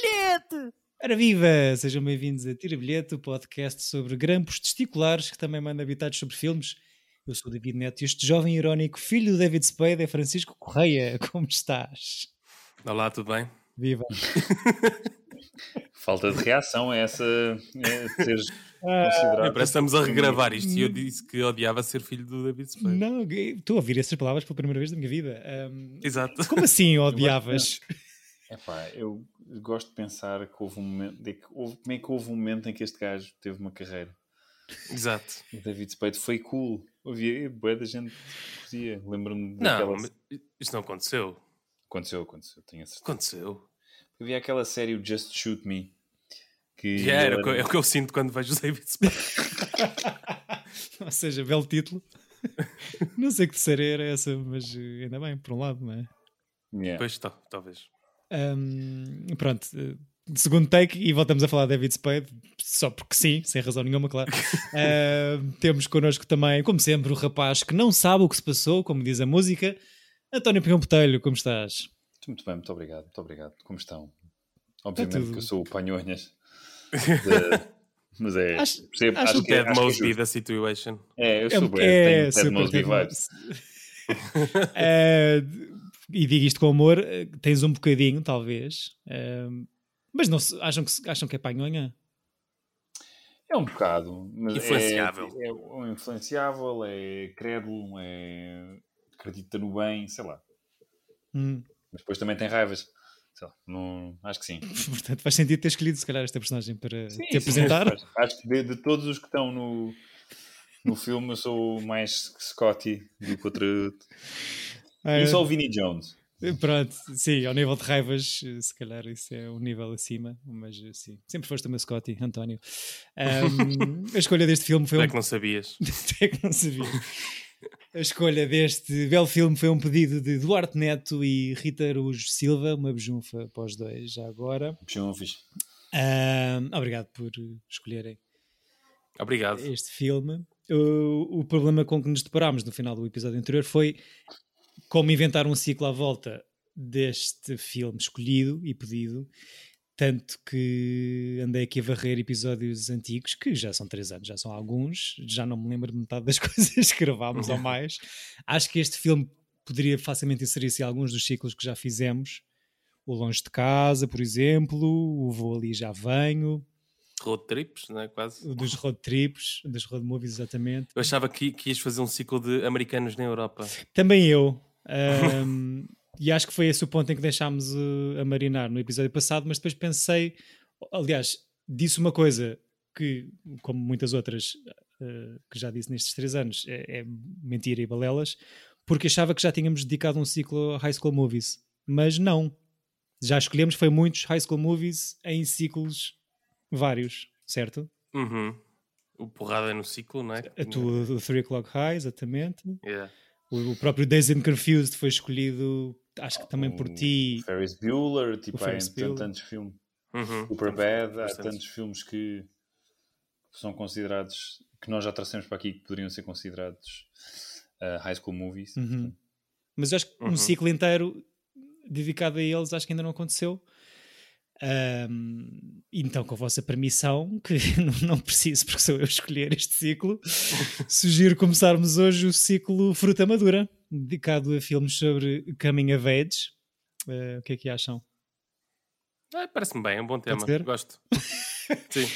bilhete! Ora viva! Sejam bem-vindos a Tira Bilhete, o podcast sobre grampos testiculares que também manda habitados sobre filmes. Eu sou o David Neto e este jovem irónico filho do David Spade é Francisco Correia. Como estás? Olá, tudo bem? Viva! Falta de reação é essa é seres Ah, considerado. É, parece que estamos a regravar isto e eu disse que odiava ser filho do David Spade. não, estou a ouvir essas palavras pela primeira vez da minha vida. Ahm, Exato. como assim odiavas? Epá, eu gosto de pensar que houve um momento, de que houve, como é que houve um momento em que este gajo teve uma carreira. Exato. O David Spade foi cool. Havia boa da gente que curtia. Lembro-me Não, daquela. mas isto não aconteceu. Aconteceu, aconteceu, tenho a certeza. Aconteceu. Havia aquela série o Just Shoot Me. Que E era, o que- ele é o que eu sinto quando vejo o David Spade. Ou seja, belo título. não sei que terceira era essa, mas eh, ainda bem, por um lado, não é? Yeah. Pois, tá, talvez. Ahm, pronto, segundo take, e voltamos a falar de David Spade, só porque sim, sem razão nenhuma, claro. Ahm, temos connosco também, como sempre, o rapaz que não sabe o que se passou, como diz a música, António Pinhão Botelho, como estás? Muito bem, muito obrigado, muito obrigado. Como estão? Obviamente que eu sou o panhonhas. de- Mas é. Acho- percebo, acho acho, que que, Ted é Mosby da situation. É, eu sou bué, é Ted super Mosby vibes. e digo isto com amor, eh, tens um bocadinho, talvez, Ahm, mas não se- acham, que, se- acham que é panhonha? É um bocado. Mas Influenciável. É, é um influenciável, é crédulo, é acredita no bem, sei lá. Hum, Mas depois também tem raivas. Sei lá, não, acho que sim. portanto, faz sentido ter escolhido, se calhar, esta personagem para Sim, te sim, apresentar. acho, acho que de, de todos os que estão no, no filme, eu sou o mais Scotty do que outro. Eh, E só o Vinnie Jones. Pronto, sim, ao nível de raivas, se calhar isso é um nível acima, mas eh, sim, sempre foste o meu Scotty, António. Ahm, a escolha deste filme foi É um. que não sabias. Até que não sabia. A escolha deste belo filme foi um pedido de Duarte Neto e Rita Araújo Silva, uma bejunfa para os dois, já agora. Puxou um obrigado por escolherem Obrigado. este filme. O, o problema com que nos deparámos no final do episódio anterior foi como inventar um ciclo à volta deste filme escolhido e pedido. Tanto que andei aqui a varrer episódios antigos, que já são três anos, já são alguns, já não me lembro de metade das coisas que gravámos ou mais. Acho que este filme poderia facilmente inserir-se em alguns dos ciclos que já fizemos. O Longe de Casa, por exemplo, o Vou Ali Já Venho, Road trips, não é? Quase. o dos road trips, dos road movies, exatamente. Eu achava que, que ias fazer um ciclo de americanos na Europa. Também eu. E acho que foi esse o ponto em que deixámos uh, a marinar no episódio passado, mas depois pensei, aliás, disse uma coisa que, como muitas outras uh, que já disse nestes três anos, é, é mentira e balelas, porque achava que já tínhamos dedicado um ciclo a High School Movies. Mas não. Já escolhemos, foi muitos High School Movies em ciclos vários, certo? Uhum. O porrada no ciclo, não é? A tua 3 O'Clock High, exatamente. Yeah. O, o próprio Dazed and Confused foi escolhido, acho que também por ti. Ferris Bueller, tipo, O Ferris tantos, filmes. Uhum. Super Bad, há tantos filmes que são considerados, que nós já trouxemos para aqui, que poderiam ser considerados uh, high school movies. Uhum. Mas eu acho que um Uhum. ciclo inteiro dedicado a eles acho que ainda não aconteceu. Ahm, então, com a vossa permissão, que não- não preciso porque sou eu a escolher este ciclo, sugiro começarmos hoje o ciclo Fruta Madura, dedicado a filmes sobre coming of age. Eh, o que é que acham? Ah, Parece-me bem, é um bom tema. Gosto. Sim.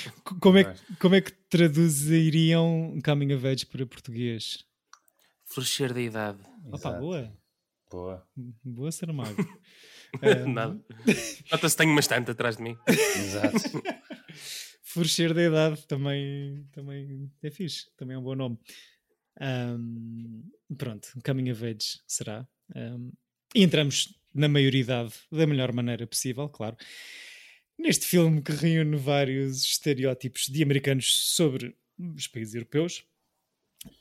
Como é, que- como é que traduziriam coming of age para português? Florescer da idade. Opa, boa. Boa. Boa, Saramago. Ahm, Nada. Nota-se que tenho bastante atrás de mim. Exato. Florescer da idade também, também é fixe, também é um bom nome. Ahm, pronto, Coming of Age será. E entramos na maioridade da melhor maneira possível, claro. Neste filme que reúne vários estereótipos de americanos sobre os países europeus.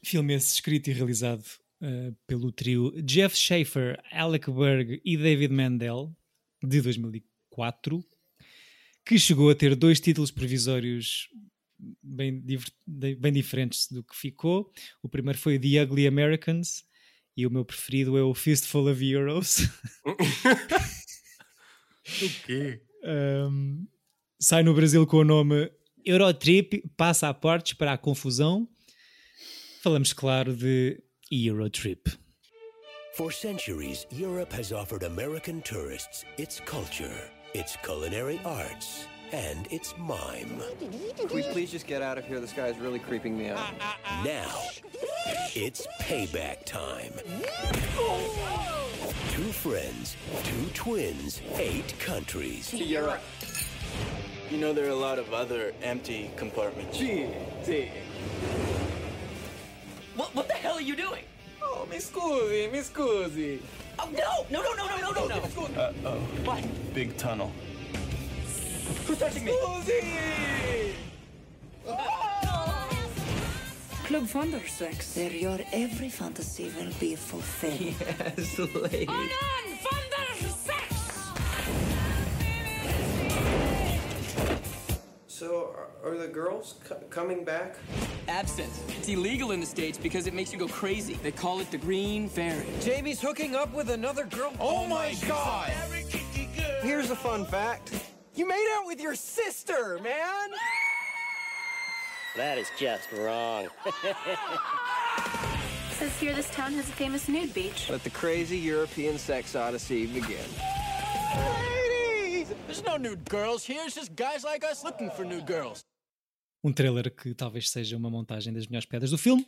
Filme esse escrito e realizado ah, pelo trio Jeff Schaefer, Alec Berg e David Mandel, de 2004 que chegou a ter dois títulos provisórios bem, bem diferentes do que ficou. O primeiro foi The Ugly Americans e o meu preferido é o Fistful of Heroes. O quê? Um, sai no Brasil com o nome Eurotrip, passaportes para a confusão. Falamos, claro, de Eurotrip. For centuries, Europe has offered American tourists its culture, its culinary arts, and its mime. Can we please just get out of here? This guy is really creeping me out. Now, it's payback time. Two friends, two twins, eight countries. Europe. You know there are a lot of other empty compartments. Gee, gee. What, what mi scusi, mi scusi. Oh, no, no, no, no, no, no, no, oh, no. Uh-oh. What? Big tunnel. Who's touching me? Scusi! Club Thundersex. There your every fantasy will be fulfilled. Yes, lady. On, on, Thundersex! So, are the girls coming back? Absent. It's illegal in the States because it makes you go crazy. They call it the Green Fairy. Jamie's hooking up with another girl? Oh, oh my god! Here's a fun fact. You made out with your sister, man! That is just wrong. Says here this town has a famous nude beach. Let the crazy European sex odyssey begin. There's no nude girls here, it's just guys like us looking for nude girls. Um trailer que talvez seja uma montagem das melhores pedras do filme.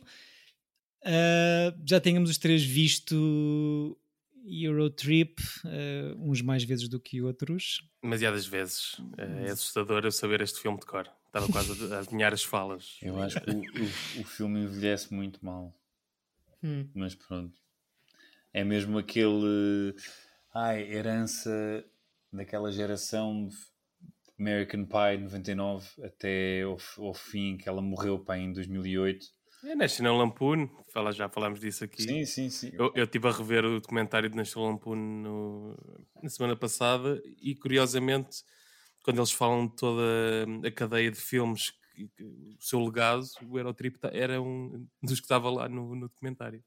Uh, já tínhamos os três visto Eurotrip, uh, uns mais vezes do que outros. Demasiadas vezes. É assustador eu saber este filme de cor. Estava quase a adivinhar as falas. Eu acho que o, o, o filme envelhece muito mal. Hum. Mas pronto. É mesmo aquele. Ai, herança daquela geração de American Pie 99 até ao, ao fim, que ela morreu pá, em 2008 é National Lampoon, fala, já falámos disso aqui. Sim, sim, sim. Eu, eu estive a rever o documentário de National Lampoon no, na semana passada e, curiosamente, quando eles falam de toda a cadeia de filmes, que, que, o seu legado, o Eurotrip era um dos que estava lá no, no documentário.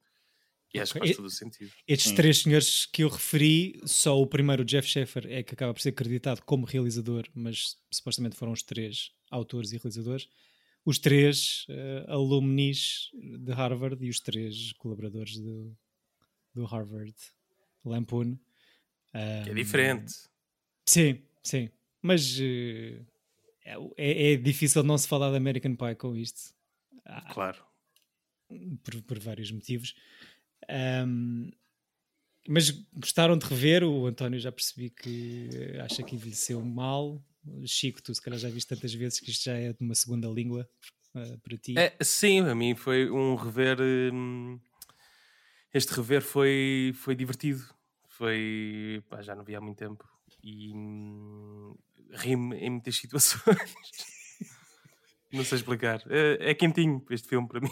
E acho que faz todo o sentido. Estes Sim. três senhores que eu referi, só o primeiro, o Jeff Sheffer, é que acaba por ser acreditado como realizador, mas supostamente foram os três autores e realizadores os três uh, alumnis de Harvard e os três colaboradores do, do Harvard Lampoon. Um, que é diferente. Sim, sim. Mas uh, é, é, difícil não se falar de American Pie com isto. Ah, claro. Por, por vários motivos. Um, mas gostaram de rever? O António já percebi que acha que envelheceu mal. Chico, tu se calhar já viste tantas vezes que isto já é de uma segunda língua uh, para ti. É, sim, a mim foi um rever. Hum, este rever foi, foi divertido. Foi. Pá, já não vi há muito tempo. E hum, ri-me em muitas situações. não sei explicar. É, é quentinho este filme para mim.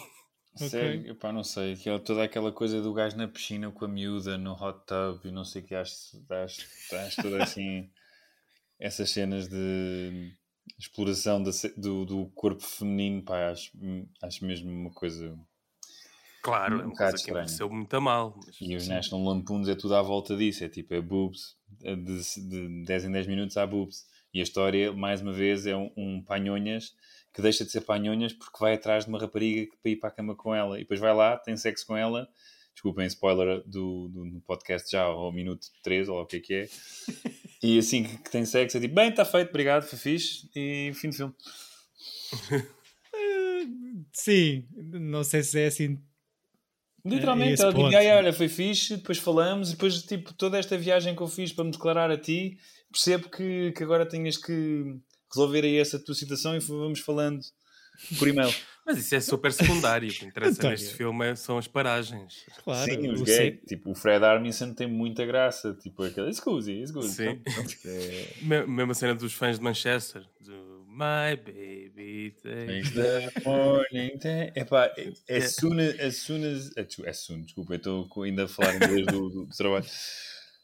Sério, okay. Epá, não sei, que é toda aquela coisa do gajo na piscina com a miúda no hot tub e não sei o que, acho, acho, acho tudo assim essas cenas de exploração do, do corpo feminino, pá, acho, acho mesmo uma coisa. Claro, um é uma coisa que aconteceu muito a mal. Mas, e os National Lampoons é tudo à volta disso, é tipo, é boobs, é de, de 10 em 10 minutos há boobs. E a história, mais uma vez, é um, um panhonhas que deixa de ser panhonhas porque vai atrás de uma rapariga para ir para a cama com ela. E depois vai lá, tem sexo com ela. Desculpem, spoiler do, do, podcast já, ao minuto 3, ou o que é que é. E assim que tem sexo, é tipo, bem, está feito, obrigado, foi fixe. E fim de filme. Sim, não sei se é assim. Literalmente, ela diz, olha, foi fixe, depois falamos, e depois, tipo, toda esta viagem que eu fiz para me declarar a ti, percebo que, que agora tenhas que resolver aí essa tua situação e vamos falando por e-mail. Mas isso é super secundário. O que interessa então, neste filme é, são as paragens. Claro, Sim, os gays. Tipo, o Fred Armisen tem muita graça. Tipo, aquele. Excuse, excuse. Sim. Então, é... Mesma cena dos fãs de Manchester. Do My baby takes the morning. Epá, as soon as. As soon as, as soon, desculpa, eu estou ainda a falar inglês do, do, do trabalho.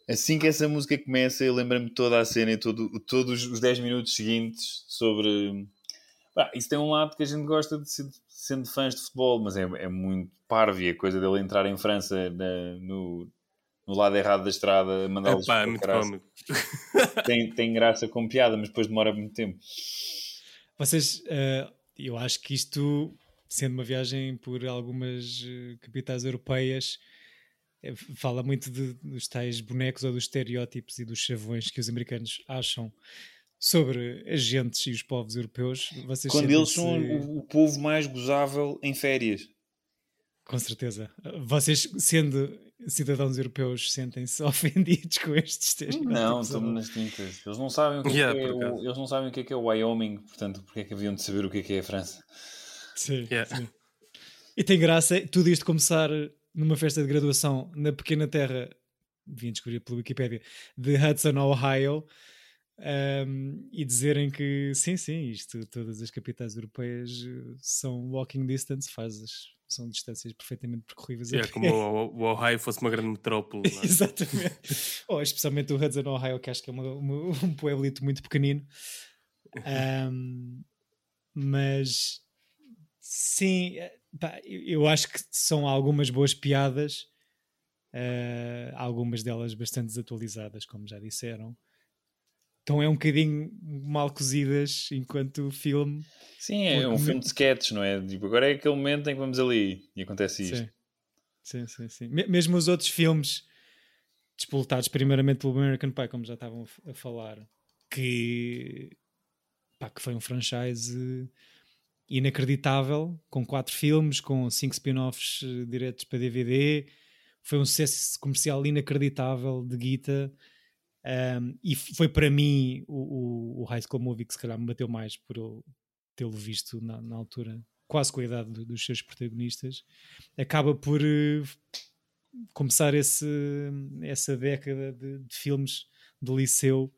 Assim que essa música começa, eu lembro-me toda a cena e todo, todos os 10 minutos seguintes sobre ah, isso tem um lado que a gente gosta de ser, sendo fãs de futebol, mas é, é muito parvo a coisa dele entrar em França na, no, no lado errado da estrada, mandá-los Epá, é muito cómico. tem, tem graça com piada, mas depois demora muito tempo. Vocês, eh, eu acho que isto, sendo uma viagem por algumas eh, capitais europeias, fala muito de- dos tais bonecos ou dos estereótipos e dos chavões que os americanos acham sobre as gentes e os povos europeus. Vocês Quando eles são o, o povo mais gozável em férias. Com certeza. Vocês, sendo cidadãos europeus, sentem-se ofendidos com estes estereótipos? Não, estou-me nas tintas. Eles não sabem o que, é Yeah, é, o, eles não sabem o que é que é o Wyoming, portanto, porque é que haviam de saber o que é que é a França? Sim, Yeah. sim. E tem graça tudo isto começar numa festa de graduação na pequena terra, vim descobrir pela Wikipédia, de Hudson, Ohio, um, e dizerem que sim, sim, isto, todas as capitais europeias eh, são walking distance, fazes, são distâncias perfeitamente percorríveis. É como o, Ohio fosse uma grande metrópole. é? Exatamente. Ou especialmente o Hudson, Ohio, que acho que é uma- uma- um pueblito muito pequenino. Ahm, mas sim, pá, eu acho que são algumas boas piadas, eh, algumas delas bastante desatualizadas, como já disseram. Então é um bocadinho mal cozidas enquanto filme. Sim, é um filme de sketches, não é? Tipo, agora é aquele momento em que vamos ali e acontece isto. Sim. Sim, sim, sim. Me- Mesmo os outros filmes despoletados primeiramente pelo American Pie, como já estavam a falar, que, pá, que foi um franchise inacreditável, com quatro filmes, com cinco spin-offs eh, diretos para DVD, foi um sucesso comercial inacreditável de guita. Um, e foi para mim o, o, o High School Movie que se calhar me bateu mais por eu tê-lo visto na, na altura, quase com a idade do- dos seus protagonistas acaba por eh, começar esse, essa década de, de filmes de liceu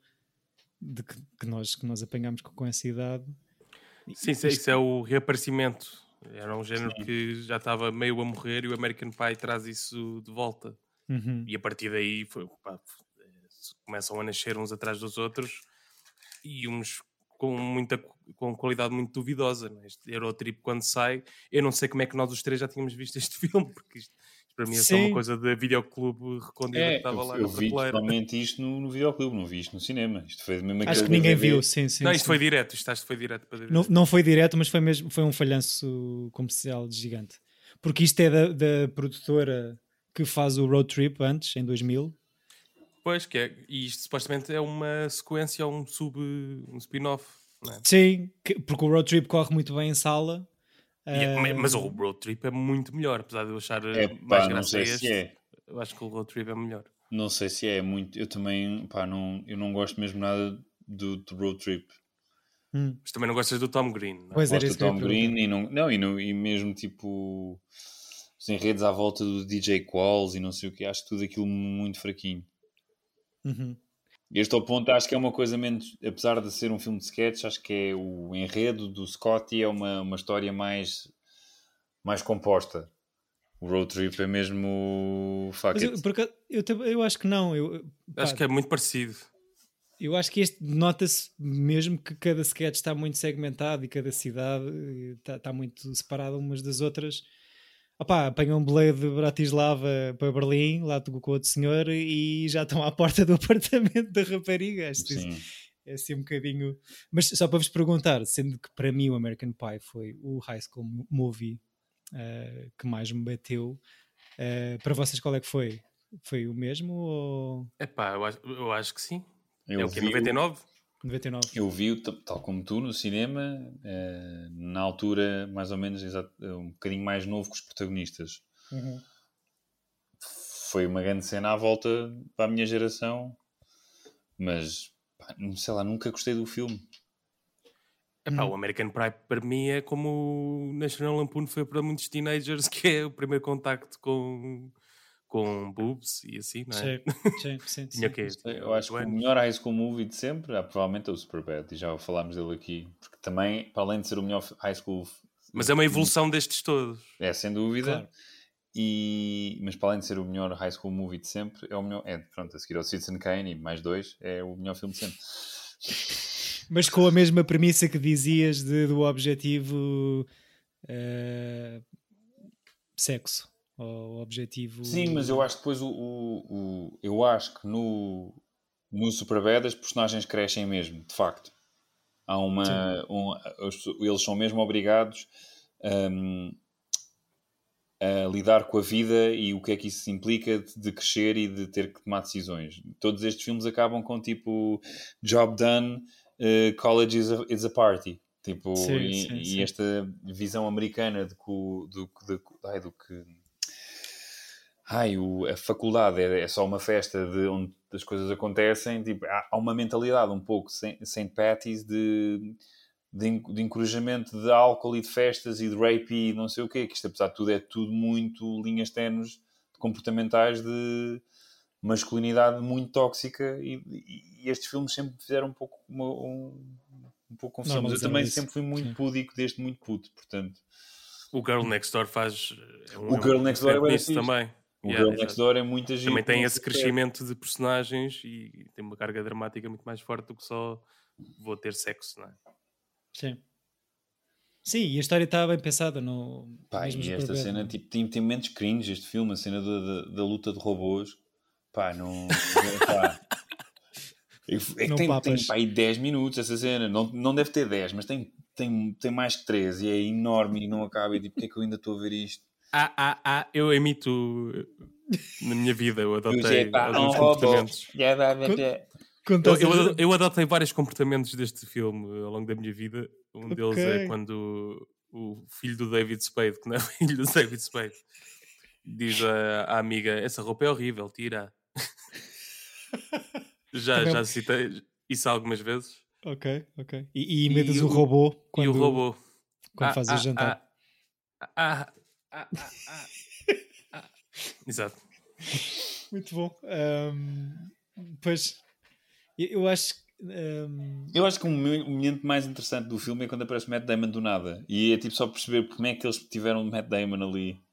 de que, que nós, que nós apanhámos com, com essa idade. Sim, isso, é- isso é o reaparecimento. Era um género que já estava meio a morrer e o American Pie traz isso de volta. Uhum. E a partir daí foi, pá, eh, começam a nascer uns atrás dos outros e uns com muita com qualidade muito duvidosa. É? Este Eurotrip, quando sai, eu não sei como é que nós os três já tínhamos visto este filme, porque isto para mim é só Sim. uma coisa da videoclube recondida que É, estava lá eu, na vi prateleira. totalmente isto no, no videoclube, não vi isto no cinema. Isto foi mesmo Acho aquele que ninguém DVD. viu, sim, sim. Não, sim. isto foi direto, isto acho que foi direto para Não, não foi direto, mas foi mesmo foi um falhanço comercial gigante. Porque isto é da, da produtora que faz o Road Trip antes, em 2000. Pois, que é, e isto supostamente é uma sequência, um sub, um spin-off, não é? Sim, que- porque o Road Trip corre muito bem em sala. E é- mas o Road Trip é muito melhor, apesar de eu achar eh, É, mais pá, não graça este. se é. Eu acho que o Road Trip é melhor. Não sei se é muito. Eu também, pá, não, eu não gosto mesmo nada do, do Road Trip. hum. Mas também não gostas do Tom Green, não é? Pois Gosto do Tom. Green e, não, não, e, não, e mesmo tipo os enredos à volta do DJ Qualls e não sei o que, acho tudo aquilo muito fraquinho. Uhum. Este ao ponto acho que é uma coisa menos, apesar de ser um filme de sketch, acho que é o enredo do Scotty é uma, uma história mais, mais composta. O Road Trip é mesmo fuck Mas eu, acaso, eu, eu acho que não. Eu, pá, Acho que é muito parecido. Eu acho que este nota-se mesmo que cada sketch está muito segmentado e cada cidade eh, está, está muito separada umas das outras. Opá, apanham um boleio de Bratislava para Berlim, lá com outro senhor, e já estão à porta do apartamento da rapariga. Acho que isso Sim. é assim um bocadinho. Mas só para vos perguntar, sendo que para mim o American Pie foi o high school movie eh, que mais me bateu, eh, para vocês qual é que foi? Foi o mesmo ou Epá, eu acho, eu acho que sim. Eu é o vi- 99? 99? Eu vi-o, tal como tu, no cinema, eh, na altura mais ou menos exato, um bocadinho mais novo que os protagonistas. Uhum. Foi uma grande cena à volta para a minha geração, mas pá, não sei lá, nunca gostei do filme. Epá, Hum. o American Pie para mim é como o National Lampoon foi para muitos teenagers, que é o primeiro contacto com, com boobs e assim, não é? Sim, sim, sim, Tinha quê? Eu acho que o melhor high school movie de sempre é provavelmente o Superbad, e já falámos dele aqui, porque também, para além de ser o melhor high school, Mas é uma evolução destes todos. é sem dúvida, Claro. e, mas para além de ser o melhor high school movie de sempre, é o melhor, é, pronto, a seguir ao Citizen Kane e mais dois, é o melhor filme de sempre. Mas com a mesma premissa que dizias de- do objetivo eh, sexo. Ao objetivo. Sim, mas eu acho que depois o, o, o eu acho que no, no Superbad as personagens crescem mesmo, de facto. Há uma. Um, eles são mesmo obrigados um, a lidar com a vida e o que é que isso implica de, de, crescer e de ter que tomar decisões. Todos estes filmes acabam com tipo job done, uh, college is a, is a party. Tipo, sim, e, sim, e sim. esta visão americana de que, do, de, ai, do que ai, o, a faculdade é, é, só uma festa de onde as coisas acontecem, tipo, há, há uma mentalidade um pouco St. Patty's de, de, de, encorajamento de álcool e de festas e de rape e não sei o quê, que isto apesar de tudo é tudo muito linhas tenues comportamentais de masculinidade muito tóxica e, e, estes filmes sempre fizeram um pouco uma, um, um pouco confusão, mas eu também isso. sempre fui muito Sim. púdico desde muito puto, portanto o Girl Next Door faz é um, o Girl Next Door é também o yeah, Girl Next Door é muita gente. Também tem esse crescimento de personagens e tem uma carga dramática muito mais forte do que só vou ter sexo, não é? Sim. Sim, e a história está bem pensada. No... Pá, e esta cena tipo, tem, tem momentos cringe, este filme, a cena da, da, da luta de robôs. Pá, não. pá. É que não tem, tem pá, aí 10 minutos essa cena. Não, não deve ter 10, mas tem, tem, tem mais que 13 e é enorme e não acaba. E tipo, porque é que eu ainda estou a ver isto? Ah, ah, ah, eu emito na minha vida, eu adotei alguns comportamentos. Eu, eu, eu, adotei vários comportamentos deste filme ao longo da minha vida. Um okay. deles é quando o filho do David Spade, que não é filho do David Spade, diz à, à amiga: Essa roupa é horrível, tira. já, já citei isso algumas vezes. Ok, ok. E, e o, o robô quando, e o robô. quando ah, fazes ah, jantar. Ah, ah, ah, ah, ah, ah. Exato. Muito bom. Um, pois, eu acho um... Eu acho que o momento mais interessante do filme é quando aparece o Matt Damon do nada. E é tipo só perceber como é que eles tiveram o Matt Damon ali.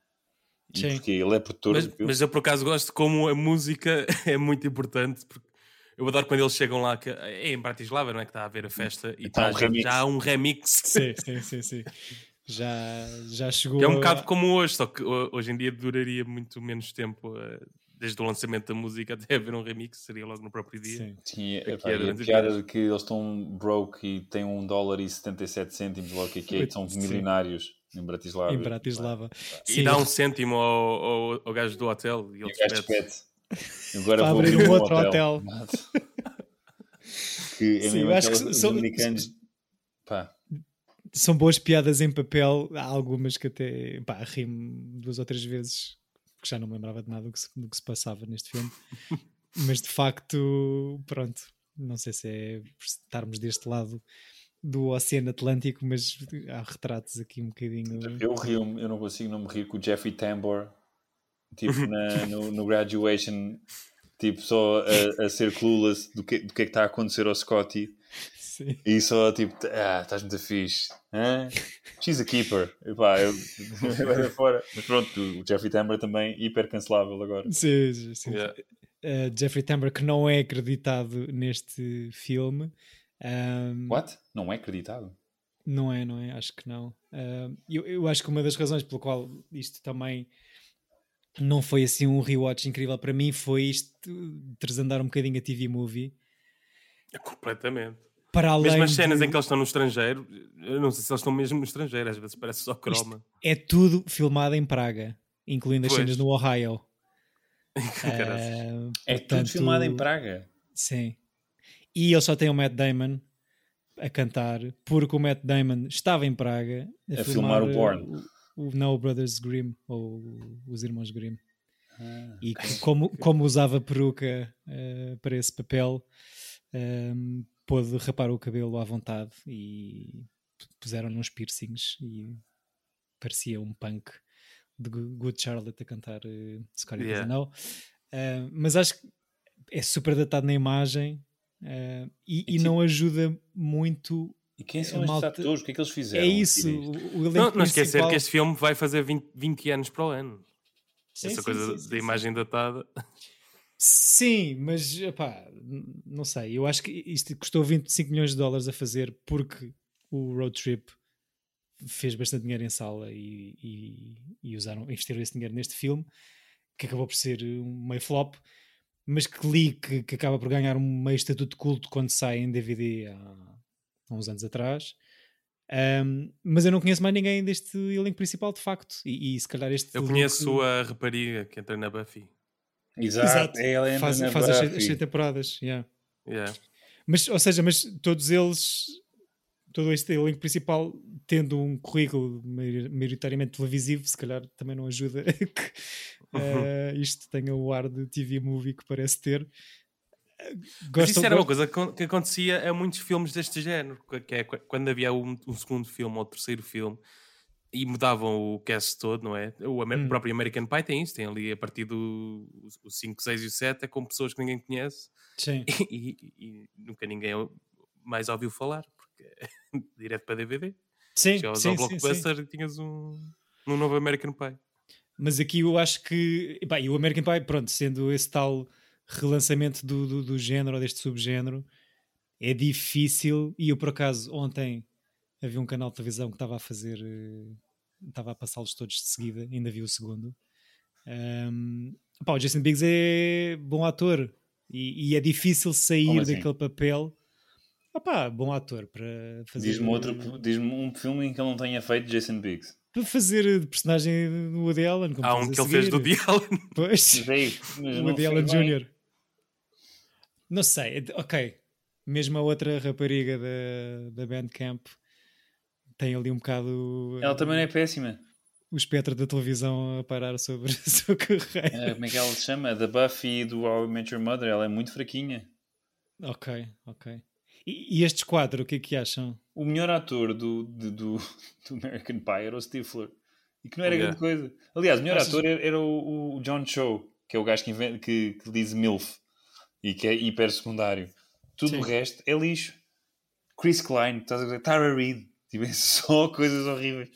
E Sim. porque ele é produtor mas, mas eu por acaso gosto como a música é muito importante. Porque eu adoro quando eles chegam lá, que é em Bratislava, não é? Que está a ver a festa e está, tá um já há um remix. Sim, sim, sim. sim já, já chegou. É um bocado como hoje, só que hoje em dia duraria muito menos tempo. Eh, desde o lançamento da música até haver um remix, seria logo no próprio dia. Sim, Sim é, pá, a piada de que eles estão broke e têm um dólar e 77 cêntimos, logo que é, são milionários em Bratislava. Em Bratislava. E dá um cêntimo ao, ao, ao gajo do hotel e ele despede. Agora vou abrir um outro hotel. hotel. que é Sim, eu acho que são, americanos. Pá são boas piadas em papel, há algumas que até pá, rimo duas ou três vezes, porque já não me lembrava de nada do que se, do que se passava neste filme. mas de facto, pronto, não sei se é por estarmos deste lado do Oceano Atlântico, mas há retratos aqui um bocadinho. Eu rio-me, eu não consigo não me rir com o Jeffrey Tambor, tipo na, no, no, graduation, tipo só a, a ser clueless do que, do que é que está a acontecer ao Scotty Sim. E só tipo, ah, estás muito fixe. Hã? She's a keeper. E pá, eu, eu fora. Mas pronto, o Jeffrey Tambor também hiper cancelável agora. Sim, sim. sim. Yeah. Uh, Jeffrey Tambor que não é acreditado neste filme. Um, What? Não é acreditado? Não é, não é? Acho que não. Uh, eu, eu acho que uma das razões pelo qual isto também não foi assim um rewatch incrível para mim foi isto desandar um bocadinho a TV Movie. Completamente para além mesmo as cenas de... em que eles estão no estrangeiro, eu não sei se eles estão mesmo no estrangeiro, às vezes parece só croma. Isto é tudo filmado em Praga, incluindo as pois. cenas no Ohio. uh, é tudo filmado em Praga. Sim. E ele só tem o Matt Damon a cantar, porque o Matt Damon estava em Praga a, a filmar, filmar, o porn. O, o No Brothers Grimm, ou os Irmãos Grimm. Ah. E como, como usava peruca uh, para esse papel, um, pôde rapar o cabelo à vontade e puseram-lhe uns piercings e parecia um punk de Good Charlotte a cantar uh, Scotty yeah. Uh, mas acho que é super datado na imagem uh, e, e, e não ajuda muito. E quem são estes atores? O que é que eles fizeram? É isso. O, o não, não esquecer que este filme vai fazer 20, 20 anos para o ano. Sim, Essa sim, coisa sim, da imagem datada. Sim, mas epá, não sei. Eu acho que isto custou 25 milhões de dólares a fazer porque o road trip fez bastante dinheiro em sala e, e, e usaram, investiram esse dinheiro neste filme, que acabou por ser um meio flop, mas que li que, que acaba por ganhar um meio estatuto de culto quando sai em DVD há, há uns anos atrás. Um, mas eu não conheço mais ninguém deste elenco principal, de facto. E, e se calhar este. Eu conheço a rapariga que entra na Buffy. Exato, Exato. É ela faz, na faz Buffy. as seis temporadas. Yeah. Yeah. Mas, ou seja, mas todos eles, todo este elenco principal, tendo um currículo maioritariamente televisivo, se calhar também não ajuda a que uh, isto tenha o ar de TV movie que parece ter. Mas isso era uma coisa que acontecia a muitos filmes deste género, que é quando havia um, um segundo filme ou terceiro filme e mudavam o cast todo, não é? O hum. próprio American Pie tem isso, tem ali a partir do 5, 6 e o 7 é com pessoas que ninguém conhece Sim. E, e, e nunca ninguém mais ouviu falar, porque é direto para DVD. Sim, Chegavas sim, ao Blockbuster e tinhas um, um novo American Pie. Mas aqui eu acho que. e o American Pie, pronto, sendo esse tal relançamento do, do, do género ou deste subgénero, é difícil. E eu, por acaso, ontem havia um canal de televisão que estava a fazer. Eh, estava a passá-los todos de seguida, ainda vi o segundo. Um, pá, o Jason Biggs é bom ator e, e é difícil sair assim? daquele papel. Opá, bom ator para fazer. Diz-me outro, diz-me um filme em que ele não tenha feito Jason Biggs. Para fazer de personagem do Woody Allen. Há um que ele fez do Woody Allen. Pois, o Woody Allen Jr. Não sei, é ok. Mesmo a outra rapariga da, da Bandcamp tem ali um bocado. Ela também não é péssima. O espectro da televisão a parar sobre a sua carreira. É, como é que ela se chama? Da Buffy do How I Met Your Mother. Ela é muito fraquinha. Ok, ok. E, e estes quatro, o que é que acham? O melhor ator do, do, do, do American Pie era o Stifler. E que não era yeah. grande coisa. Aliás, o melhor Achas... ator era, era o, o, John Cho, que é o gajo que, inventa, que, que diz MILF e que é hiper secundário. Tudo Sim. o resto é lixo. Chris Klein, estás a dizer? Tara Reid. É só coisas horríveis.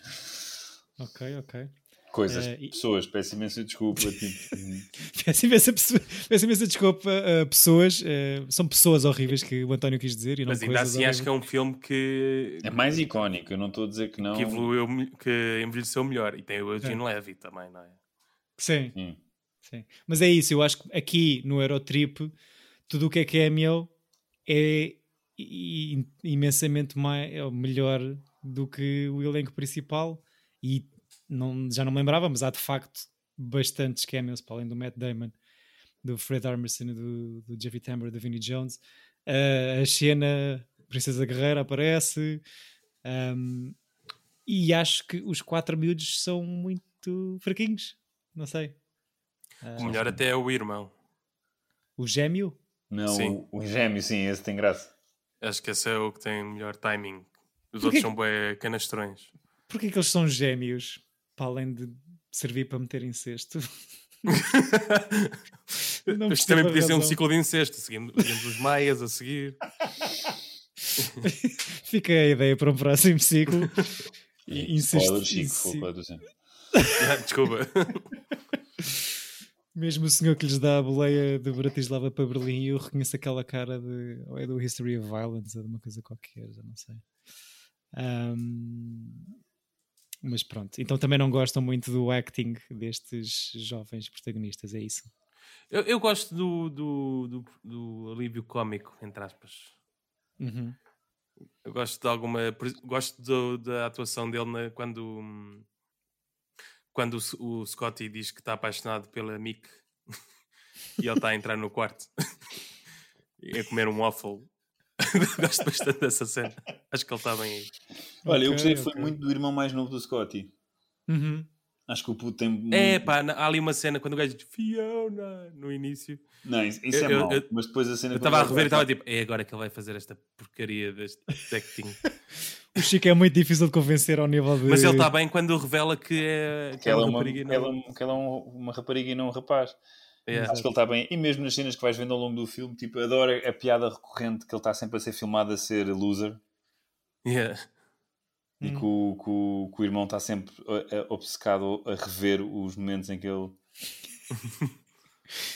Ok, ok. Coisas, uh, pessoas, peço imensa desculpa. Tipo... peço, imensa, peço imensa desculpa uh, pessoas, uh, são pessoas horríveis que o António quis dizer. Mas ainda assim horríveis. acho que é um filme que. É mais icónico, eu não estou a dizer que não. Que evoluiu, que envelheceu melhor. E tem o Eugene é. Levy também, não é? Sim. Sim. Sim. Mas é isso, eu acho que aqui no Eurotrip, tudo o que é cameo é imensamente mais, é melhor do que o elenco principal e não, já não me lembrava, mas há de facto bastantes cameos para além do Matt Damon, do Fred Armisen, do, do Jeffrey Tambor, do Vinnie Jones. Uh, a cena Princesa Guerreira aparece um, e acho que os quatro miúdos são muito fraquinhos. Não sei. Uh, o melhor até é o irmão. O gêmeo? Não, sim. O, o gêmeo, sim, esse tem graça. Acho que esse é o que tem melhor timing. Os Porquê? outros são bem canastrões. Porquê que eles são gêmeos? Para além de servir para meter incesto. Isto também podia ser um ciclo de incesto, seguindo, seguindo os maias a seguir. Fica a ideia para um próximo ciclo. incesto. Chico, desculpa. Mesmo o senhor que lhes dá a boleia de Bratislava para Berlim, eu reconheço aquela cara de. Ou é do History of Violence, ou de uma coisa qualquer, já não sei. Um, mas pronto, então também não gostam muito do acting destes jovens protagonistas, é isso? Eu, eu gosto do, do, do, do, alívio cómico, entre aspas. Uhum. Eu gosto de alguma. Gosto do, da atuação dele na, quando. Quando o, o Scotty diz que está apaixonado pela Mick e ele está a entrar no quarto e a comer um waffle Gosto bastante dessa cena. Acho que ele está bem aí. Olha, okay, eu gostei okay. foi muito do irmão mais novo do Scotty. Uhum. Acho que o puto tem. É pá, há ali uma cena quando o gajo diz Fiona no início. Não, isso, isso eu, é mau, eu, mas depois a cena. Eu estava a rever e estava tipo, é agora que ele vai fazer esta porcaria deste acting. o Chico é muito difícil de convencer ao nível de. Mas ele está bem quando revela que é, que, que ela é uma, rapariga e não. Que ela é uma rapariga e não um rapaz. Yeah. Acho que ele está bem. E mesmo nas cenas que vais vendo ao longo do filme, tipo, adoro a piada recorrente que ele está sempre a ser filmado a ser loser. Yeah. E hum. que, o, que, o, que o irmão está sempre obcecado a rever os momentos em que ele.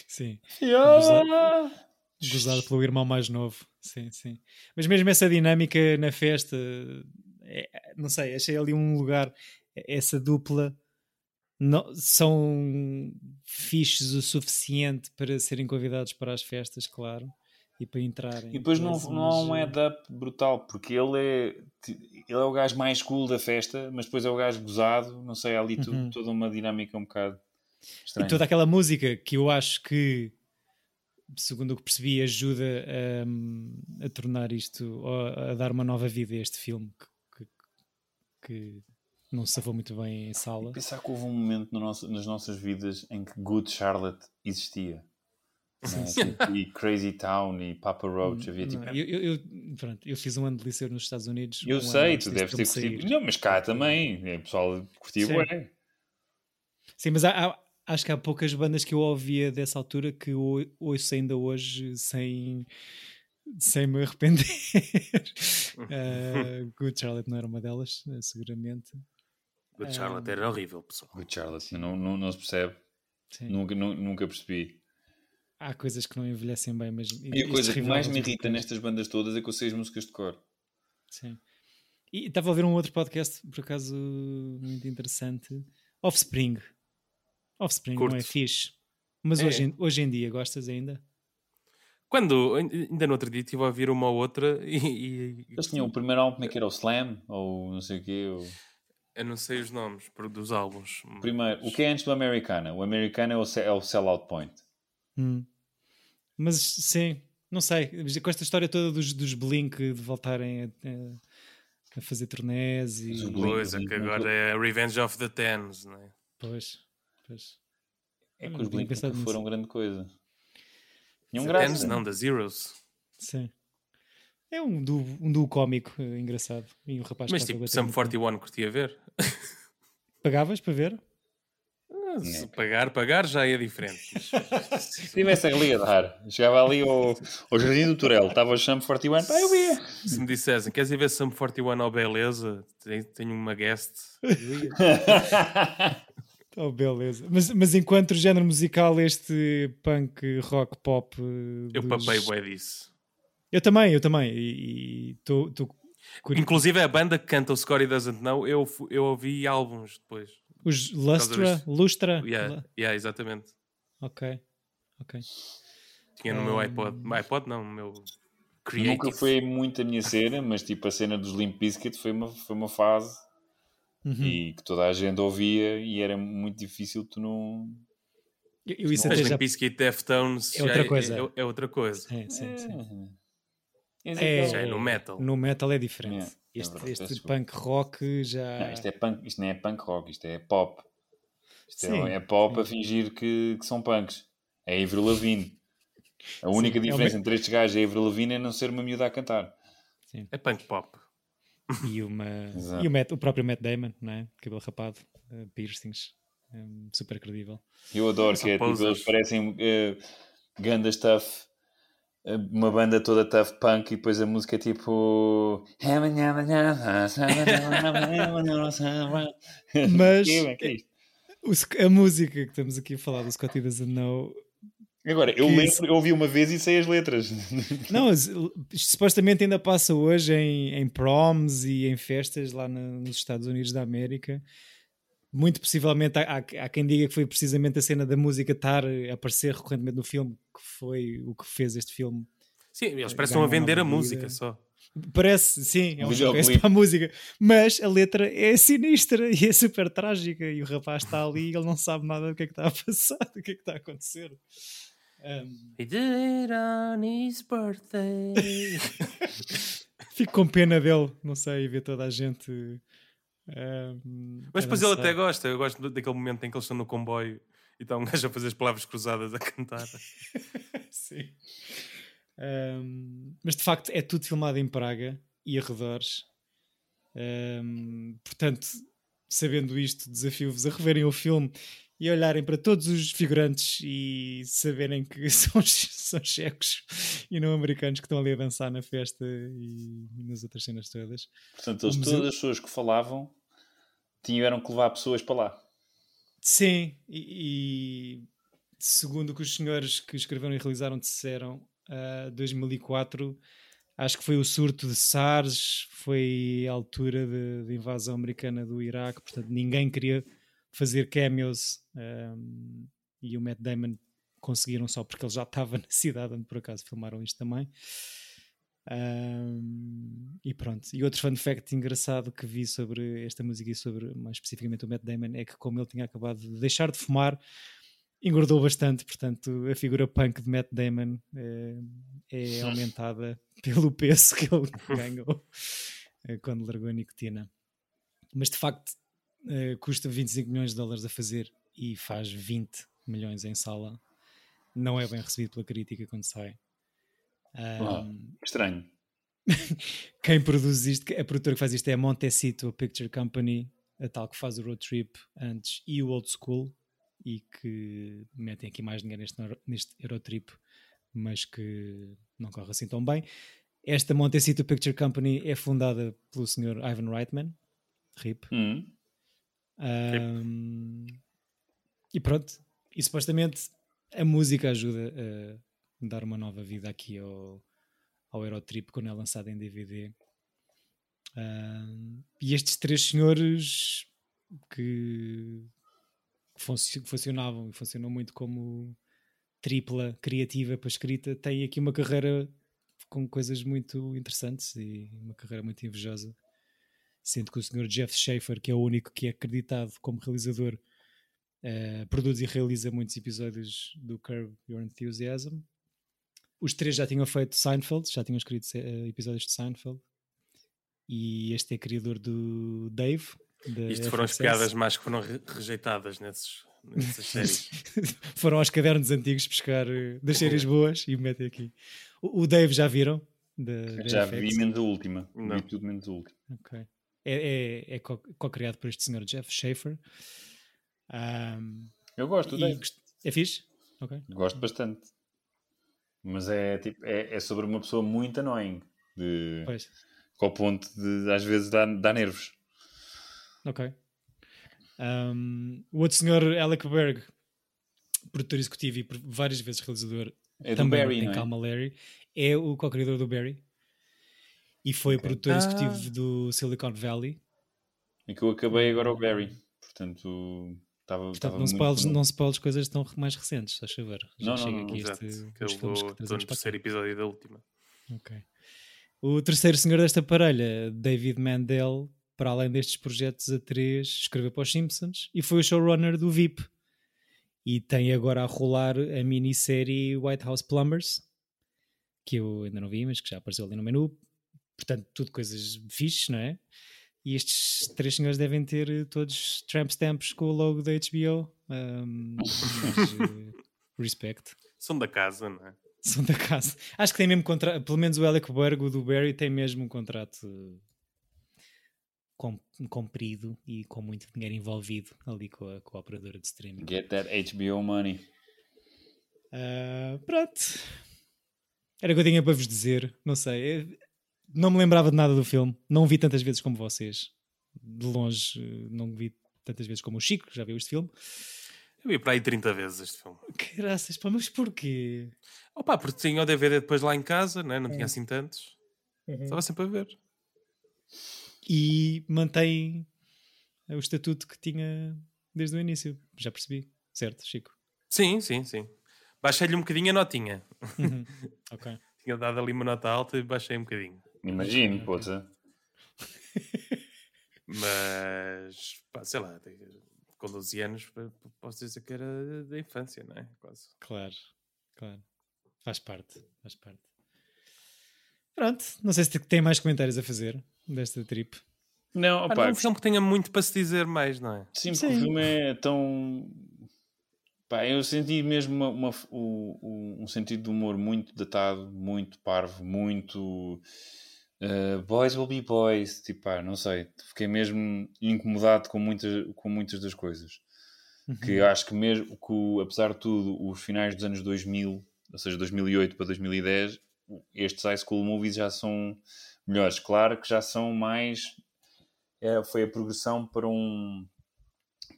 sim. Yeah. Gozado, pelo irmão mais novo. Sim, sim. Mas mesmo essa dinâmica na festa é, não sei, achei ali um lugar, essa dupla não, são fixes o suficiente para serem convidados para as festas, claro, e para entrarem. E depois não, Mas- não há um head-up brutal, porque ele é, ele é o gajo mais cool da festa, mas depois é o gajo gozado, não sei, há ali tu- Uhum. toda uma dinâmica um bocado E estranha. toda aquela música que eu acho que, segundo o que percebi, ajuda a, a tornar isto, ou a dar uma nova vida a este filme que, que- que não se safou muito bem em sala. Pensar que houve um momento no nosso- nas nossas vidas em que Good Charlotte existia. Né? Tipo, e Crazy Town e Papa Roach havia tipo. Não, eu, eu, pronto, eu fiz um ano de liceu nos Estados Unidos. Eu um sei, tu deves ter curtido. sair. Não, mas cá também. É, o pessoal curtia Sim. Sim, mas há- há- acho que há poucas bandas que eu ouvia dessa altura que eu ouço ainda hoje sem, sem me arrepender. Uh, Good Charlotte não era uma delas, eh, seguramente. Good Charlotte era horrível, pessoal. Good Charlotte, não, não, não se percebe. Sim. Nunca, nu- nunca percebi. Há coisas que não envelhecem bem, mas. E a coisa que mais me irrita depois- nestas bandas todas é que eu sei as músicas de cor. Sim. E estava a ouvir um outro podcast, por acaso, muito interessante. Offspring. Offspring não é Curto. fixe. Mas É. hoje, em- hoje em dia, gostas ainda? Quando, ainda no outro dia, estive a ouvir uma ou outra e, e- Eles tinham o primeiro álbum, como é que era? O Slam? Ou não sei o quê? ou- eu não sei os nomes dos álbuns. Primeiro, o que é antes do Americana? O Americana é o, é o Sellout Point. Hum. Mas sim, não sei. Com esta história toda dos, dos Blink de voltarem a, a- a fazer turnés e. Mas Blink- Coisa que agora é Revenge of the Tens, não é? Pois, pois. É que os Blink nisso. foram grande coisa. Graça. Tens não, da Zeros. Sim. É um duo, um duo cómico eh, engraçado. E o rapaz Mas tipo, no 41 curtia ver. Pagavas para ver? Ah, Se Neca. pagar, pagar já é diferente. Se tivesse ali a dar, chegava ali ao, ao Jardim do Turel, estava o Champ 41, pá, eu via. Se me dissessem, queres ir ver Sum 41 ao Beleza? Tenho, tenho uma guest. Eu ia. Oh, beleza. Mas, mas enquanto género musical, este punk, rock, pop. eh, Eu dos- papei bué disso. Eu também, eu também. E estou. Inclusive a banda que canta o Scotty Doesn't Know, eu, eu ouvi álbuns depois. Os Lustra. Lustra. Yeah, yeah, exatamente. Ok, ok. Tinha no meu Um, iPod. iPod não, no meu Creative. Nunca foi muito a minha cena, mas tipo a cena dos Limp Bizkit foi uma, foi uma fase Uhum. e que toda a gente ouvia e era muito difícil tu não. Eu, eu isso Mas até já. Limp Bizkit Deftones É outra coisa. É, é outra coisa. Sim, sim, sim. É, É, Já é no metal. No metal é diferente. Yeah, é este verdade, este punk rock já. Não, isto, é punk, isto não é punk rock, isto é pop. Isto Sim. é, é pop a fingir que, que são punks. É Avril Lavigne. A única é o diferença me- entre estes gajos e Avril Lavigne é não ser uma miúda a cantar. É punk pop. E, uma, e o, Matt- o próprio Matt Damon, não é? Cabelo rapado, eh, piercings. um, super credível. Eu adoro São que é tipo, eles parecem uh, ganda eh, uma banda toda tough punk e depois a música é tipo. Mas- é- é a música que estamos aqui a falar do Scotty Doesn't Know. Agora, eu lembro, isso- eu ouvi uma vez e sei as letras. Não, supostamente ainda passa hoje em, em proms e em festas lá na- nos Estados Unidos da América. Muito possivelmente há, há- quem diga que foi precisamente a cena da música estar a aparecer recorrentemente no filme que foi o que fez este filme. Sim, eles Ganham parecem a vender a música só. Parece, sim, é um Videoclipe. showcase para a música, mas a letra é sinistra e é super trágica. E o rapaz está ali e ele não sabe nada do que é que está a passar, do que é que está a acontecer. Um, He did it on his birthday. fico com pena dele, não sei, ver toda a gente. Um, Mas a depois ele até gosta. Eu gosto daquele momento em que eles estão no comboio e está um gajo a fazer as palavras cruzadas a cantar. Sim. Um, mas de facto é tudo filmado em Praga e arredores. Um, portanto, sabendo isto, desafio-vos a reverem o filme e a olharem para todos os figurantes e saberem que são, são checos e não americanos que estão ali a dançar na festa e, e nas outras cenas todas. Portanto, eles, museu- todas as pessoas que falavam tiveram que levar pessoas para lá. Sim, e, e segundo o que os senhores que escreveram e realizaram disseram, uh, 2004 Acho que foi o surto de SARS, foi a altura de, invasão americana do Iraque, portanto ninguém queria fazer cameos um, e o Matt Damon conseguiram só porque ele já estava na cidade onde por acaso filmaram isto também. Um, e pronto. E outro fun fact engraçado que vi sobre esta música e sobre mais especificamente o Matt Damon é que, como ele tinha acabado de deixar de fumar, engordou bastante. Portanto, a figura punk de Matt Damon é, é aumentada pelo peso que ele ganhou eh, quando largou a nicotina. Mas de facto, uh, custa 25 milhões de dólares a fazer e faz 20 milhões em sala. Não é bem recebido pela crítica quando sai. Um, estranho. Quem produz isto, a produtora que faz isto é a Montecito Picture Company, a tal que faz o Road Trip antes e o Old School, e que metem aqui mais dinheiro neste, neste Eurotrip, mas que não corre assim tão bem. Esta Montecito Picture Company é fundada pelo Sr. Ivan Reitman, RIP. Hum. Um, e pronto, e supostamente a música ajuda a dar uma nova vida aqui ao, ao Eurotrip quando é lançado em DVD. Um, e estes três senhores que funcionavam e funcionam muito como tripla criativa para escrita têm aqui uma carreira com coisas muito interessantes e uma carreira muito invejosa. Sendo que o senhor Jeff Schaefer, que é o único que é acreditado como realizador, uh, produz e realiza muitos episódios do Curb Your Enthusiasm. Os três já tinham feito Seinfeld, já tinham escrito uh, episódios de Seinfeld. E este é criador do Dave. Isto foram as piadas mais que foram rejeitadas nesses, nessas séries. foram aos cadernos antigos buscar uh, das séries boas e metem aqui. O, o Dave já viram? De, já vi menos a última. Não. Vi tudo menos a última. Ok. É, é, é co-criado por este senhor Jeff Schaefer. Um, eu gosto do Dave. É fixe? Okay. Gosto bastante. Mas é, tipo, é, é sobre uma pessoa muito annoying. De, pois. Com o ponto de às vezes dar, dar nervos. Ok. Um, o outro senhor, Alec Berg, produtor executivo e várias vezes realizador, é também Barry, tem é? Calma Larry, é o co-criador do Barry e foi okay. produtor ah. executivo do Silicon Valley. E que eu acabei agora o Barry, portanto estava. Portanto, não, spoiles, não spoiles coisas tão mais recentes, estás a ver? Já não, chega não, aqui exato. este. Que eu vou, estou no terceiro episódio da última. Ok. O terceiro senhor desta parelha, David Mandel, para além destes projetos a três, escreveu para os Simpsons e foi o showrunner do VIP. E tem agora a rolar a minissérie White House Plumbers, que eu ainda não vi, mas que já apareceu ali no menu. Portanto, tudo coisas fixes, não é? E estes três senhores devem ter todos tramp stamps com o logo da HBO. Um, mas, uh, respect. São da casa, não é? São da casa. Acho que tem mesmo contrato, pelo menos o Alec Berg, o do Barry, tem mesmo um contrato comprido e com muito dinheiro envolvido ali com a, com a operadora de streaming. Get that HBO money. Uh, pronto. Era o que eu tinha para vos dizer. Não sei. Não me lembrava de nada do filme. Não vi tantas vezes como vocês. De longe, não vi tantas vezes como o Chico, já viu este filme. Eu vi para aí 30 vezes este filme. Graças, pá, mas porquê? Opa, porque tinha o DVD depois lá em casa, né? não tinha assim tantos. Uhum. Estava sempre a ver e mantém o estatuto que tinha desde o início. Já percebi, certo, Chico? Sim, sim, sim. Baixei-lhe um bocadinho a notinha. Uhum. Ok. Tinha dado ali uma nota alta e baixei um bocadinho. Imagino, pode ser. Mas, pá, sei lá, com 12 anos posso dizer que era da infância, não é? Quase. Claro, claro. Faz parte, faz parte. Pronto, não sei se tem mais comentários a fazer desta trip. Não, opa, ah, não é um filme que tenha muito para se dizer mais, não é? Sim, porque Sim. o filme é tão. Pá, eu senti mesmo uma, uma, um, um sentido de humor muito datado, muito parvo, muito. Uh, boys will be boys, tipo, pá, não sei, fiquei mesmo incomodado com muitas, com muitas das coisas. Uhum. Que acho que mesmo que, apesar de tudo, os finais dos anos 2000, ou seja, 2008 para 2010, estes high school movies já são melhores. Claro que já são mais. É, foi a progressão para um,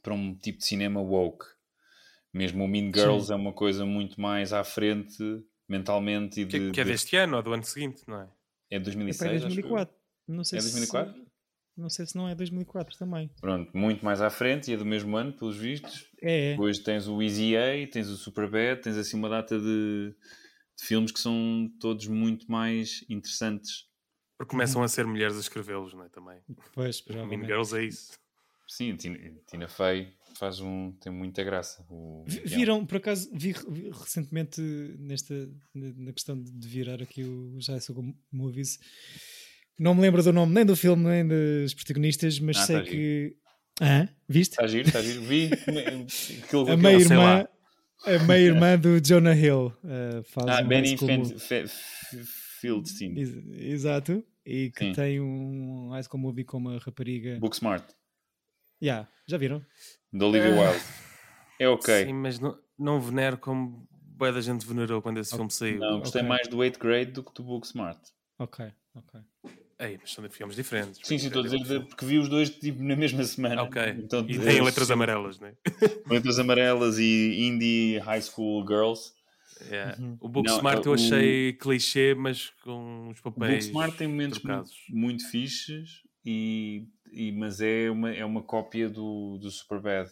para um tipo de cinema woke. Mesmo o Mean Girls Sim. é uma coisa muito mais à frente mentalmente e de, que, que é deste ano ou do ano seguinte, não é? É de É 2006, para acho eu. 2004. Não sei É se- 2004? não sei se não é 2004 também. Pronto, muito mais à frente e é do mesmo ano, pelos vistos. É, é. Depois tens o Easy A, tens o Superbad, tens assim uma data de, de filmes que são todos muito mais interessantes. Porque começam a ser mulheres a escrevê-los, não é? Também. Pois, Mean provavelmente. Girls é isso. Sim, Tina, Tina Fey faz um, tem muita graça. O. Viram, por acaso, vi, vi recentemente nesta, na questão de, virar aqui o Já Sou Movies. Não me lembro do nome nem do filme nem dos protagonistas, mas Ah, sei tá que. Hã? Viste? Está giro, está giro. Vi é- aquilo, A meia irmã, a meia irmã do Jonah Hill uh, faz Ah, um Benny Fieldstein. Ex- Exato. E que Sim. tem um high school movie com uma rapariga. Booksmart, Yeah, já viram? De Olivia Ah. Wilde. É ok. Sim, mas não, não venero como boa da gente venerou quando esse filme saiu. Não, gostei Ok. mais do 8 Grade do que do Booksmart. Ok, ok. Ei, mas são de filmes diferentes. Sim, sim, estou a dizer porque vi os dois tipo, na mesma semana. Ok. Então, e tem letras amarelas, não é? Letras amarelas e Indie High School Girls. É. Uhum. O Booksmart Não, eu o- achei clichê, mas com os O papéis. Booksmart tem momentos trocados. muito, muito fixes, e, e- mas é uma, é uma cópia do, do Superbad.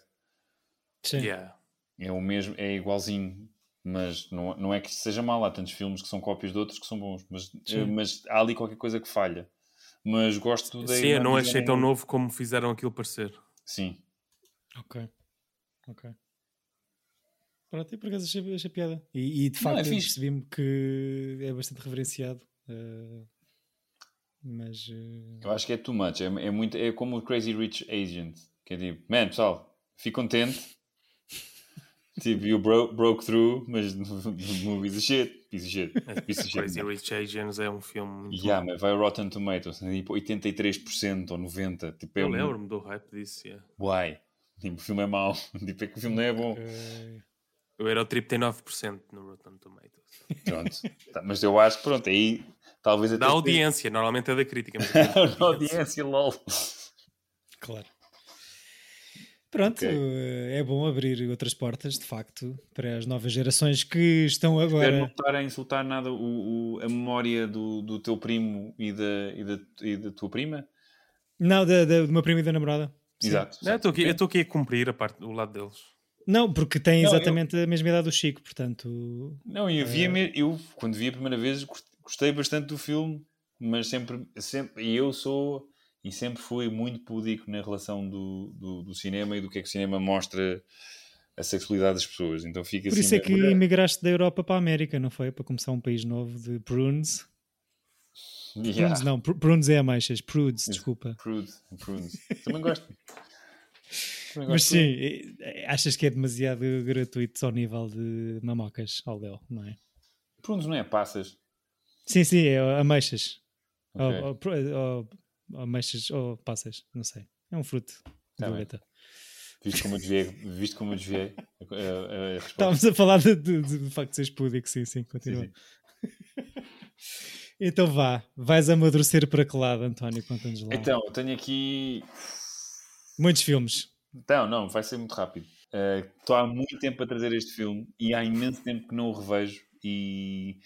Sim. Yeah. É o mesmo, é igualzinho. Mas não, não é que seja mal, há tantos filmes que são cópias de outros que são bons, mas, Sim. eh, mas há ali qualquer coisa que falha. Mas gosto da Sim, eu não achei tão novo como fizeram aquilo parecer. Sim, Ok. Ok. Pronto, e por acaso achei, achei piada. E, e, de é facto fixe. percebi-me que é bastante reverenciado. eh, mas. eh, eu acho que é too much. É, é, muito, é como o Crazy Rich Agent, que é tipo, man, pessoal, fico contente. tipo, you broke, broke through, mas no movie is shit, piece of shit, piece of shit. Crazy Rich Asians é um filme muito Yeah, mas vai ao Rotten Tomatoes, tipo 83% ou 90%. Tipo, é Eu um- lembro-me do hype disso. yeah. Why? Tipo, o filme é mau. Tipo, é que o filme não é bom. Eu era o 39% no Rotten Tomatoes. Pronto. Tá, mas eu acho que, pronto, aí talvez até. Da audiência, normalmente é da crítica. Mas Na audiência, lol. claro. Pronto, Ok. eh, é bom abrir outras portas, de facto, para as novas gerações que estão Espero não agora. estar a insultar nada o, o- a memória do, do teu primo e da, e, da, e da tua prima. Não, da, da, do meu primo e da namorada. Sim. Exato. Não, eu estou aqui, eu estou aqui a cumprir a parte do lado deles. Não, porque tem Não, eu- exatamente a mesma idade do Chico, portanto. Não, eu, É. via me- eu quando vi a primeira vez gost- gostei bastante do filme, mas sempre, sempre e eu sou e sempre fui muito pudico na relação do, do, do cinema e do que é que o cinema mostra a sexualidade das pessoas. Então fica Por assim. isso é que meio- emigraste da Europa para a América, não foi? Para começar um país novo de prunes. Yeah. Prunes não, pr- prunes é ameixas, prudes, desculpa. Prude, prude. Também gosto. Mas sim, eh, achas que é demasiado gratuito ao nível de mamocas ao Léo, não é? Prunes não é passas. Sim, sim, é ameixas. Ok. Ou, ou, pr- ou- ou ameixas ou passas, não sei. É um fruto. Tá violeta. Viste como eu desviei, viste como eu desviei a, a- a. Estávamos a falar de, de, de, de facto de seres púdico, sim, sim, Sim, continua. sim. Então vá, vais amadurecer para que lado, António? Conta-nos lá. Então, eu tenho aqui. Muitos filmes. Não, não, vai ser muito rápido. Estou há muito tempo a trazer este filme e há imenso tempo que não o revejo e,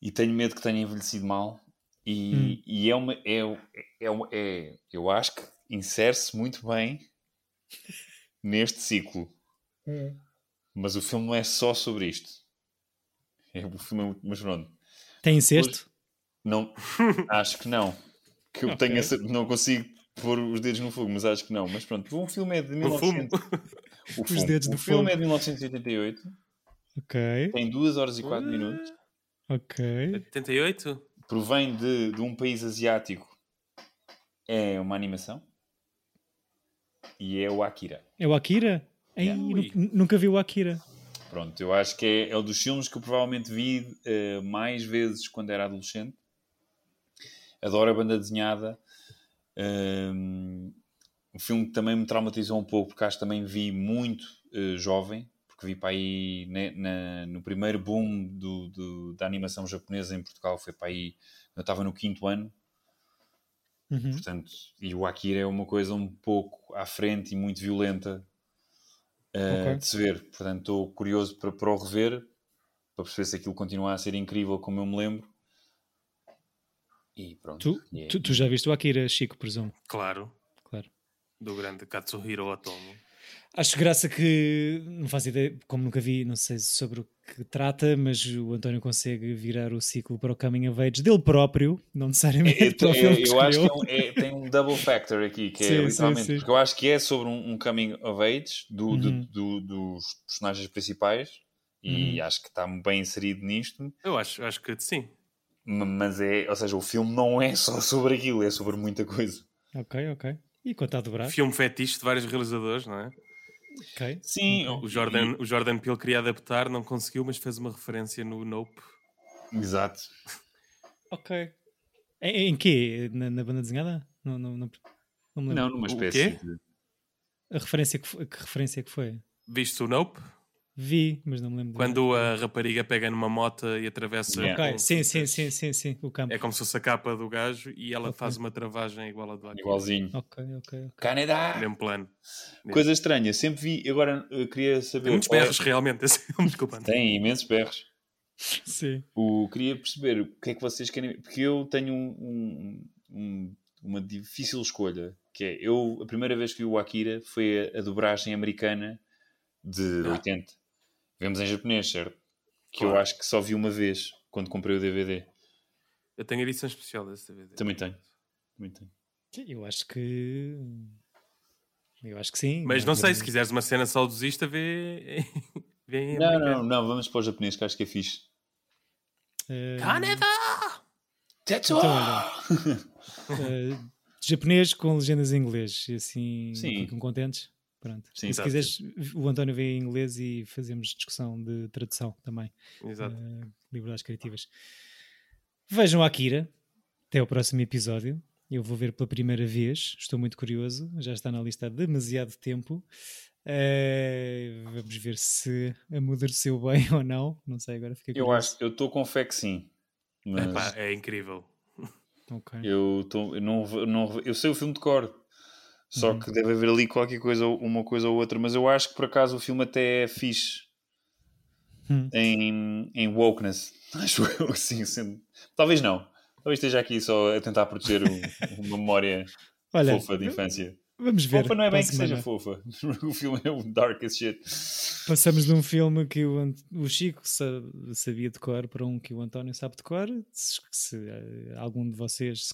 e tenho medo que tenha envelhecido mal. E, Hum. e é uma. É, é, é, eu acho que insere-se muito bem neste ciclo. Mas o filme não é só sobre isto. É, o filme é muito. Mas pronto. Tem incesto? Não, acho que não. Que eu Ok. tenho essa, não consigo pôr os dedos no fogo, mas acho que não. Mas pronto, um filme é de No fumo. 1900. O, Os dedos o filme fogo. é de 1988, Ok, tem 2 horas e 4 minutos, ok. 88? provém de, de um país asiático, é uma animação e é o Akira. É o Akira? Ei, Yeah. nunca vi o Akira. Pronto, eu acho que é, é um dos filmes que eu provavelmente vi eh, mais vezes quando era adolescente. Adoro a banda desenhada. Um, um filme que também me traumatizou um pouco, porque acho que também vi muito eh, jovem, porque vi para aí né, na- no primeiro boom do, do- da animação japonesa em Portugal, foi para aí, eu estava no quinto ano, Uhum. portanto, e o Akira é uma coisa um pouco à frente e muito violenta eh, Ok. de se ver. Portanto, estou curioso para, para o rever, para perceber se aquilo continua a ser incrível como eu me lembro. E pronto. Tu, E é- tu, tu já viste o Akira, Chico, presumo. Claro, Claro. do grande Katsuhiro Otomo. Acho graça que, não faço ideia, como nunca vi, não sei sobre o que trata, mas o António consegue virar o ciclo para o Coming of Age dele próprio, não necessariamente É, para o é, filme que eu acho que é um- é- tem um double factor aqui, que Sim, é sim, literalmente, sim. porque eu acho que é sobre um, um coming of age do, do- Uhum. do- dos personagens principais e Uhum. acho que está bem inserido nisto, Eu acho, acho que sim. Ma- mas é, ou seja, o filme não é só sobre aquilo, é sobre muita coisa. Ok, ok. E quanto a dobrar? Filme fetiche de vários realizadores, não é? Ok. Sim, O Jordan, o Jordan Peele queria adaptar, não conseguiu, mas fez uma referência no Nope. exato. Ok. Em, em quê? Na, na banda desenhada? Não, não, não, não me lembro. Não, numa O espécie quê? de... A referência que, que referência que foi? Viste o Nope? Vi, mas não me lembro. Quando a rapariga pega numa mota e atravessa. Yeah. Ok, com sim, sim, sim, sim, sim. O campo. É como se fosse a capa do gajo e ela Ok. faz uma travagem igual a do Akira. igualzinho. Ok, ok, ok. Canadá! Mesmo plano. Coisa estranha, sempre vi, agora eu queria saber... Tem muitos é- berros, realmente. esse filme, Desculpa. Tem imensos berros. Sim. O, queria perceber o que é que vocês querem. Porque eu tenho um- um- um- uma difícil escolha. Que é, eu, a primeira vez que vi o Akira foi a, a dobragem americana de Ah. 80. Vemos em japonês, certo? Que eu Claro. acho que só vi uma vez quando comprei o DVD. Eu tenho a edição especial desse DVD. Também tenho. Também tenho. Eu acho que. Eu acho que sim. Mas não sei, se quiseres uma cena saudosista, vê. vê em Não, não, não, vamos para o japonês que acho que é fixe. Eh, Canadá! Tetsuo! Então, eh, japonês com legendas em inglês. E assim Sim. ficam contentes. Pronto. Sim, e se exato. quiseres, o António vê em inglês e fazemos discussão de tradução também. Exato. Eh, liberdades criativas. Vejam Akira. Até o próximo episódio. Eu vou ver pela primeira vez. Estou muito curioso. Já está na lista há demasiado tempo. Eh, vamos ver se amadureceu bem ou não. Não sei, agora fiquei Eu curioso. acho, eu estou com fé que sim. Mas Epá, é incrível. Ok. Eu, tô, eu, não, não, eu sei o filme de cor, só Uhum. que deve haver ali qualquer coisa, uma coisa ou outra, mas eu acho que por acaso o filme até é fixe Hum. em, em wokeness. Acho eu assim, sendo... Talvez não. Talvez esteja aqui só a tentar proteger o- uma memória Olha, fofa de infância. Vamos ver. Fofa não é bem que seja semana. fofa. O filme é um dark as shit. Passamos de um filme que o, Ant- o Chico sa- sabia de cor para um que o António sabe de cor. Se, se, eh, algum de vocês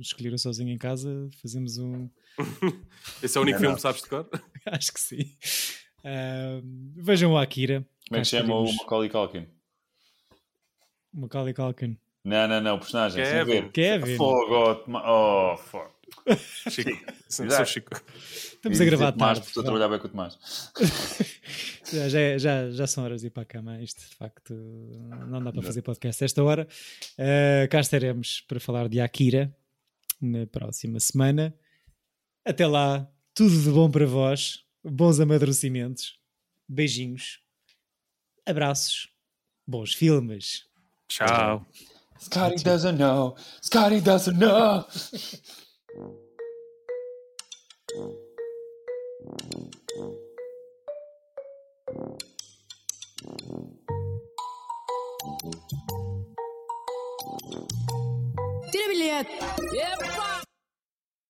escolheram sozinho em casa, fazemos um. Esse é o único Não, filme não. que sabes de cor? Acho que sim. Ah, vejam o Akira. Como é que chama o. Macaulay Culkin? Macaulay Culkin. Não, não, não, o personagem, sem Kevin. ver. Kevin. Fogo, oh, oh, fuck. Chico. Sou Exato. Chico. Estamos a gravar Tomás, tarde. porque Estou a trabalhar bem com o Tomás. já, já, já, já são horas de ir para a cama. Isto de facto não dá para fazer podcast a esta hora. Uh, cá estaremos para falar de Akira na próxima semana. Até lá, tudo de bom para vós, bons amadurecimentos, beijinhos, abraços, bons filmes. Tchau. Scotty doesn't know. Scotty doesn't know. Tira bilhete. Epa!